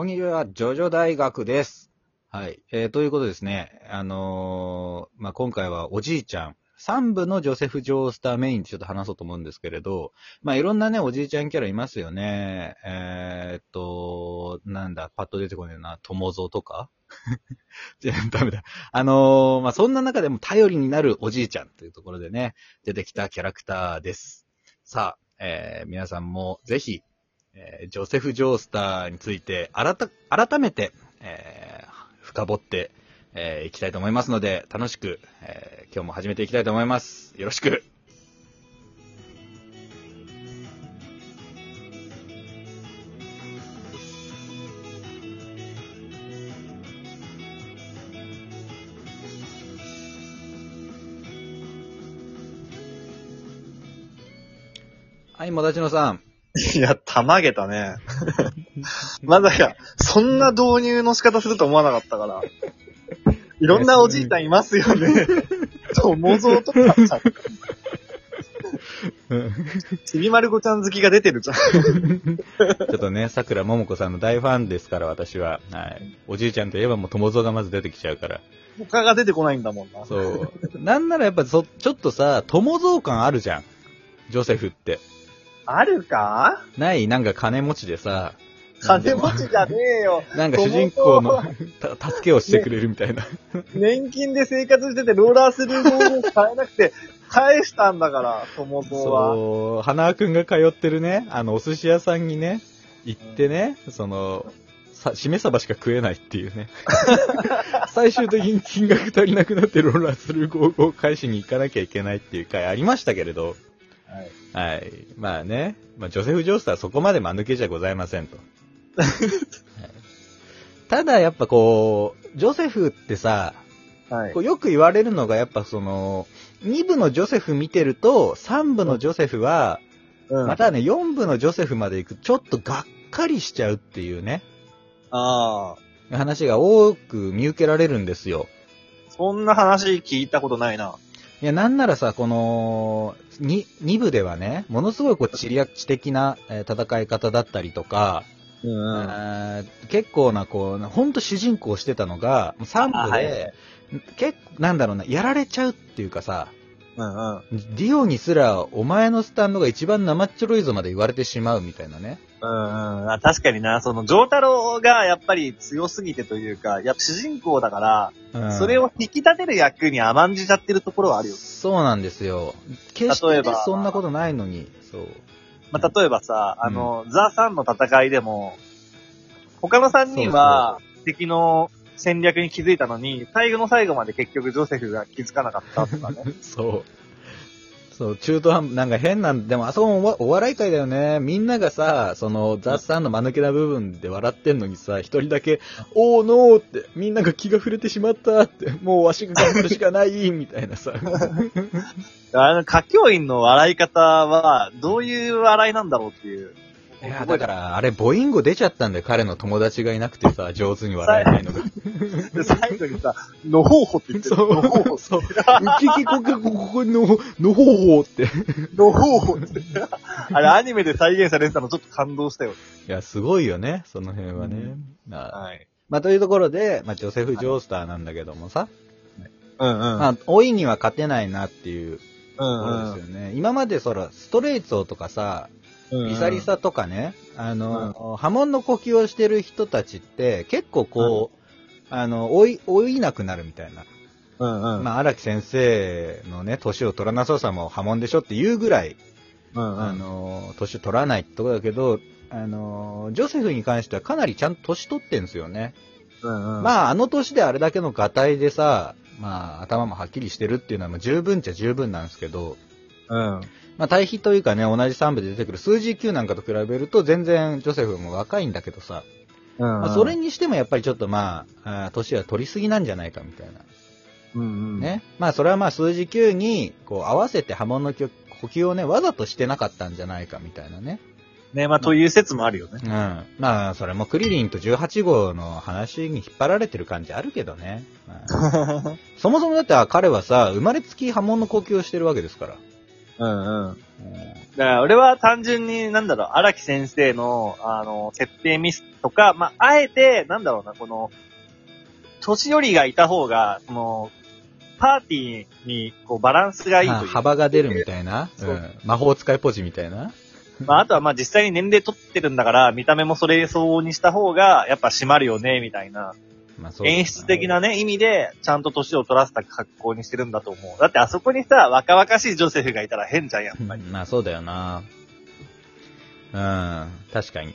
こんにちは、ジョジョ大学です。はい。えー、ということですね。あのーまあ、今回はおじいちゃん、3部のジョセフ・ジョースターメインでちょっと話そうと思うんですけれど、まあ、いろんなね、おじいちゃんキャラいますよね。えーっと、なんだ、パッと出てこねえな、友蔵とか？ダメだ。あのーまあ、そんな中でも頼りになるおじいちゃんというところでね、出てきたキャラクターです。さあ、えー皆さんもぜひ、えージョセフ・ジョースターについて改改めて、えー深掘って、えーいきたいと思いますので、楽しく、えー今日も始めていきたいと思います。よろしく。はい、もだちのさん。いや、たまげたね。まだや、そんな導入の仕方すると思わなかったから。いろんなおじいちゃんいますよね。友蔵とかさ、ちびまる子ちゃん好きが出てるじゃん。ちょっとね、桜ももこさんの大ファンですから、私は。はい。おじいちゃんといえばもう友蔵がまず出てきちゃうから。他が出てこないんだもんな。そう。なんならやっぱそ、ちょっとさ、友蔵感あるじゃん。ジョセフって。あるか？ないなんか金持ちでさ、金持ちじゃねえよ。なんか主人公の た助けをしてくれるみたいな。年金で生活しててローラースルーボールを買えなくて、返したんだから、友蔵は。そう、花輪くんが通ってるね、あの、お寿司屋さんにね、行ってね、その、さ、しめ鯖しか食えないっていうね。最終的に金額足りなくなってローラースルーゴーゴーを返しに行かなきゃいけないっていう回ありましたけれど、はいはい。まあね、まあ、ジョセフ・ジョースターはそこまで間抜けじゃございませんと。はいただやっぱこう、ジョセフってさ、はいこ。うよく言われるのがやっぱその、2部のジョセフ見てると、3部のジョセフは、うん。またね、4部のジョセフまで行くとちょっとがっかりしちゃうっていうね、ああ。話が多く見受けられるんですよ。そんな話聞いたことないな。いや、なんならさ、この、2, 2部ではね、ものすごいこう、知略的な、えー戦い方だったりとか、うん結構な、こう、ほんと主人公してたのが、3部で、あはい結構、なんだろうな、やられちゃうっていうかさ、うんうん。ディオにすら、お前のスタンドが一番生っちょろいぞまで言われてしまうみたいなね。うんうん。あ確かにな、その、ジョータロがやっぱり強すぎてというか、やっぱ主人公だから、うんそれを引き立てる役に甘んじちゃってるところはあるよ。そうなんですよ。決して、そんなことないのに、そう。まあ、例えばさ、あの、ザ・サンの戦いでも、他の3人は敵の戦略に気づいたのに、最後の最後まで結局ジョセフが気づかなかったとかね。そう。そう、中途半端、なんか変なん、でもあそこもお笑い会だよね。みんながさ、その、ザ・さんの間抜けな部分で笑ってんのにさ、一人だけ、おーノーって、みんなが気が触れてしまったって、もうわしが頑張るしかない、みたいなさ。あの、歌教員の笑い方は、どういう笑いなんだろうっていう。いや、だから、あれ、母音語出ちゃったんだよ。彼の友達がいなくてさ、上手に笑えないのが。で、最後にさ、のほうほって言ってる。のほうほ、そう。うききこけここの、のほうほうって。のほうほって。あれ、アニメで再現されてたのちょっと感動したよ。いや、すごいよね、その辺はね。あはい。まあ、というところで、まあ、ジョセフ・ジョースターなんだけどもさ、うんうん。まあ、老いには勝てないなっていううところですよね。今までそら、ストレイツォーとかさ、んリサリサとかね、あの、波紋の呼吸をしてる人たちって、結構こう、あの、老い、老いなくなるみたいな。うんうん。まあ、荒木先生のね、年を取らなそうさも波紋でしょっていうぐらい、うんうん。あの、年を取らないってとこだけど、あの、ジョセフに関してはかなりちゃんと年取ってんすよね。うんうん。まあ、あの年であれだけのガタイでさ、まあ、頭もはっきりしてるっていうのはまあ十分っちゃ十分なんですけど、うん。まあ、対比というかね、同じ3部で出てくる数字級なんかと比べると全然ジョセフも若いんだけどさ、うん。まあ、それにしてもやっぱりちょっとまあ、年は取りすぎなんじゃないかみたいな。うんうん。。ね。まあ、それはまあ数字級に、こう、合わせて波紋の呼呼吸をね、わざとしてなかったんじゃないかみたいなね。ね、まあ、という説もあるよね。うん。まあ、それもクリリンと18号の話に引っ張られてる感じあるけどね。まあ そもそもだって彼はさ、生まれつき波紋の呼吸をしてるわけですから。うんうん。うんだから俺は単純に、なんだろう、荒木先生の、あの、設定ミスとか、まあ、あえて、なんだろうな、この、年寄りがいた方が、その、パーティーに、こう、バランスがいいという。あ幅が出るみたいな？うん魔法使いポジみたいな？まあ、あとはまあ実際に年齢取ってるんだから、見た目もそれ相応にした方が、やっぱ締まるよね、みたいな。まあそう演出的なね、意味で、ちゃんと年を取らせた格好にしてるんだと思う。だってあそこにさ、若々しいジョセフがいたら変じゃん、やっぱり。まあそうだよな。うん、確かに。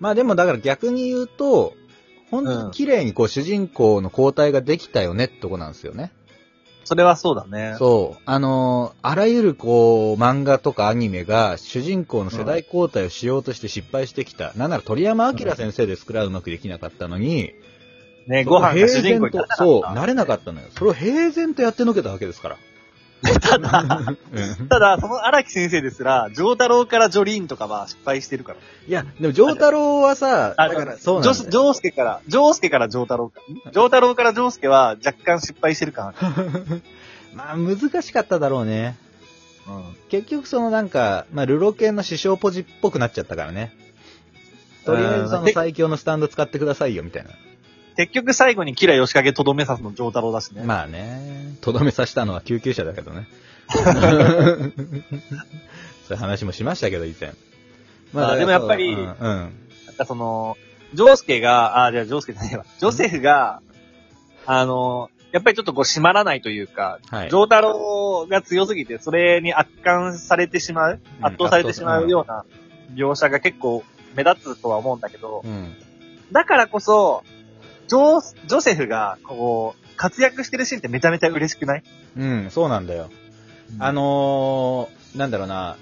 まあでもだから逆に言うと、本当に綺麗にこう主人公の交代ができたよねってとこなんですよね。それはそうだね。そう。あのーあらゆるこう、漫画とかアニメが主人公の世代交代をしようとして失敗してきた。なんなら鳥山明先生ですらうまくできなかったのに、ね、ご飯が主人公にならなかったそう、なれなかったのよ。それを平然とやってのけたわけですから。ただ、うんただ、その荒木先生ですら、ジョータロウからジョリーンとかは失敗してるから。いや、でも、ジョータロウはさ、あだから、そうなんだよジョジョースケから、ジョースケからジョータロウか。ジョータロウからジョースケは若干失敗してるかな。まあ、難しかっただろうね。うん。結局、そのなんか、まあ、ルロケンの師匠ポジっぽくなっちゃったからね。とりあえず、その最強のスタンド使ってくださいよ、みたいな。結局最後にキラヨシカゲとどめさすのジョータロウだしね。まあね、とどめさせたのは救急車だけどね。そういう話もしましたけど、以前。あでもやっぱりそううん、うん。なんかその、ジョースケが、あ、じゃあジョースケじゃないわ。ジョセフが、あの、やっぱりちょっとこう締まらないというか、はいジョータロウが強すぎて、それに圧巻されてしまう、うん圧倒されてしまうような描写が結構目立つとは思うんだけど、うん。だからこそ、ジョー、ジョセフが、こう、活躍してるシーンってめちゃめちゃ嬉しくない？うん、そうなんだよ。あ、のー、なんだろうな、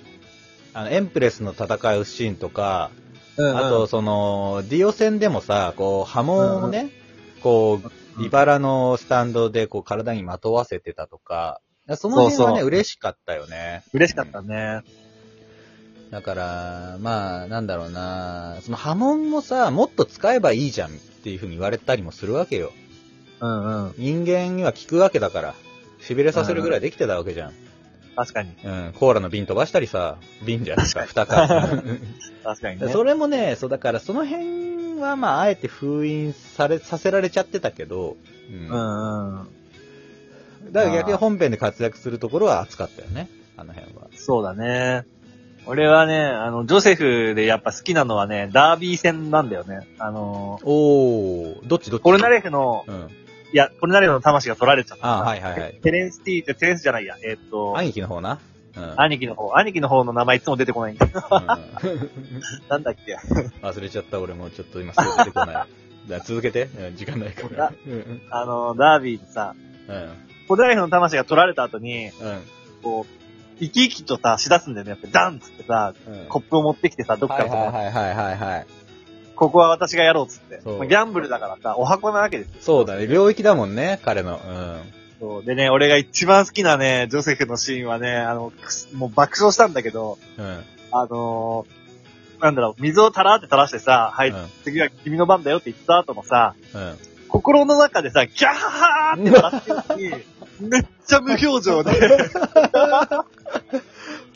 あの、エンプレスの戦うシーンとか、うんあと、その、ディオ戦でもさ、こう、波紋をね、こう、茨のスタンドでこう体にまとわせてたとか、その辺はね、そうそう嬉しかったよね。嬉しかったね。だから、まあ、なんだろうな、その波紋もさ、もっと使えばいいじゃんっていう風に言われたりもするわけよ。うんうん。人間には効くわけだから、痺れさせるぐらいできてたわけじゃん。確かに。うん、コーラの瓶飛ばしたりさ、瓶じゃないか、蓋か。確かにね。それもね、そうだからその辺はまあ、あえて封印され、させられちゃってたけど、うん。うんうん。だから逆に本編で活躍するところは熱かったよね、あの辺は。そうだね。俺はね、あの、ジョセフでやっぱ好きなのはね、ダービー戦なんだよね。あの、おー、どっちどっち？ポルナレフの、うん。いや、ポルナレフの魂が取られちゃった。あはいはいはい。テレンスティーって、テレンスじゃないや。えーっと、兄貴の方な？うん。兄貴の方、兄貴の方の名前いつも出てこないんだ。うん なんだっけ。忘れちゃった俺もちょっと今すぐ出てこない。じゃあ続けて。うん時間ないから。うん。あの、ダービーでさ、うん。ポルナレフの魂が取られた後に、うん。こう、生き生きとさ、しだすんだよね。やっぱダンっつってさ、うん。コップを持ってきてさ、どっかはいらはいはいはいはい。ここは私がやろうっつって。そうまあギャンブルだからさ、お箱なわけですよ。そうだね。領域だもんね、彼の。そう。でね、俺が一番好きなね、ジョセフのシーンはね、あの、くすもう爆笑したんだけど、うん。うん。あのーなんだろう、水をたらーって垂らしてさ、はい、うん次は君の番だよって言った後もさ、うん。心の中でさ、ギャーって笑ってるのに、めっちゃ無表情で、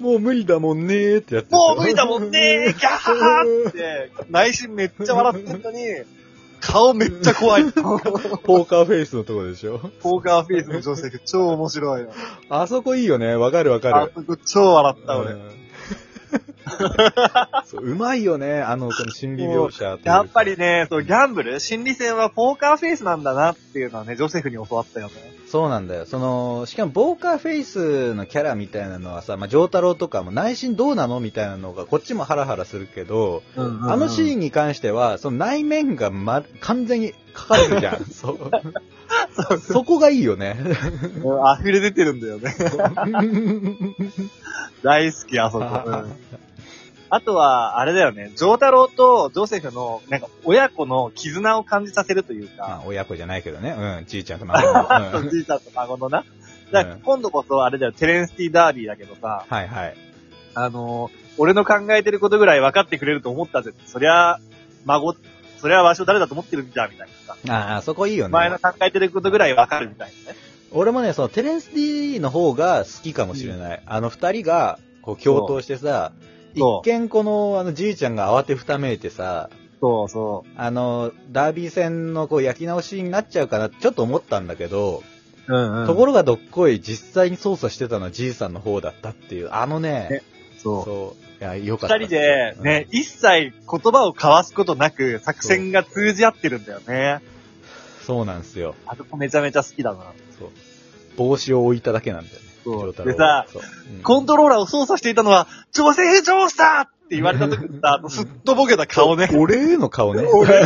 もう無理だもんねーってやつ。もう無理だもんねー、ギャーって、内心めっちゃ笑ってんのに、顔めっちゃ怖い。ポポーカーフェイスのとこでしょーカーフェイスのジョセフ超面白いの。あそこいいよね。わかるわかる。あそこ超笑った俺。うんそううまいよね。あの、この心理描写というかやっぱりね、そう、ギャンブル？心理戦はポーカーフェイスなんだなっていうのはね、ジョセフに教わったよね。そうなんだよ。その、しかも、ボーカーフェイスのキャラみたいなのはさ、まあ、ジョータロウとかも内心どうなのみたいなのが、こっちもハラハラするけど、あのシーンに関しては、その内面がま、完全に書かれるじゃん。そう。そうそこがいいよね。うん溢れ出てるんだよね。大好き、あそこ。うんあとは、あれだよね、ジョータロウとジョセフの、なんか、親子の絆を感じさせるというまあか、、親子じゃないけどね。うん、ちいちゃんと孫の。うんじいちゃんと孫のな。だから今度こそ、あれだよ、テレンスティ・ダービーだけどさ、はいはい。あのー俺の考えてることぐらい分かってくれると思ったぜ。そりゃ、孫、そりゃわしを誰だと思ってるんじゃ、みたいなさ。ああ、そこいいよお前のね。考えてることぐらい分かるみたいなね。俺もね、そのテレンス D の方が好きかもしれない。あの二人が、こう共闘してさ、う見この、あの、じいちゃんが慌てふためいてさ、そうそあの、ダービー戦のこう焼き直しになっちゃうかなってちょっと思ったんだけど、う。うんうん。ところがどっこい実際に操作してたのはじいさんの方だったっていう、あのねね、そう。そう。いや、よかった。二人で、ね、一切言葉を交わすことなく作戦が通じ合ってるんだよね。そうなんですよ。あそこめちゃめちゃ好きだな。そう。帽子を置いただけなんだよね。でさ、コントローラーを操作していたのは、女性上司だって言われた時にさ、あのすっとぼけた顔ね。俺への顔ね。俺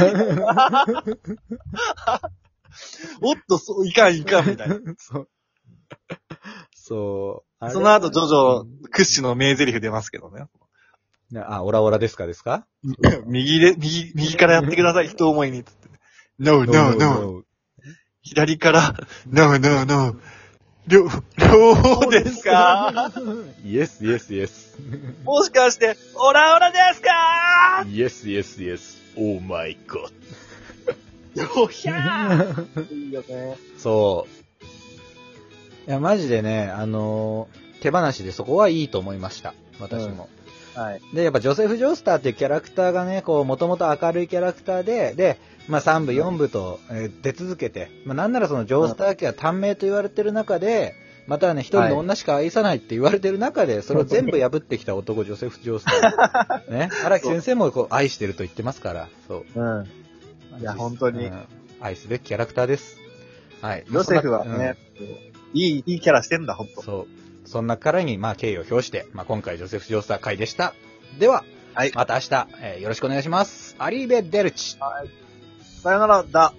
おっと、そう、いかんいかんみたいな。そう。そう。その後、ジョジョ屈指の名台詞出ますけどね。ねあ、オラオラですかですか？右で、右、右からやってください、人思いに。No, no, no. 左から、No, no, no. 両、両方ですか？イエス、イエス、イエス。もしかして、オラオラですか？イエス、イエス、イエス。オーマイゴッよひゃーいいよね。そう。いや、マジでね、あのー手放しでそこはいいと思いました。私も。はい。で、やっぱジョセフ・ジョースターっていうキャラクターがね、こう、もともと明るいキャラクターで、で、まあ3部、4部と、えー出続けて、まあなんならそのジョースター家は短命と言われてる中で、またはね、一人の女しか愛さないって言われてる中で、それを全部破ってきた男、ジョセフ・ジョースター。ね。荒木先生もこう愛してると言ってますから、そう。うん。いや本当にうん愛すべきキャラクターです。はい。ヨセフはね、いい、いいキャラしてんだ、ほんと。うんそう。そんな彼に、まあ、敬意を表して、まあ、今回、ジョセフ・ジョースター会でした。では、はいまた明日、えーよろしくお願いします。アリーベ・デルチ。さよなら、だ。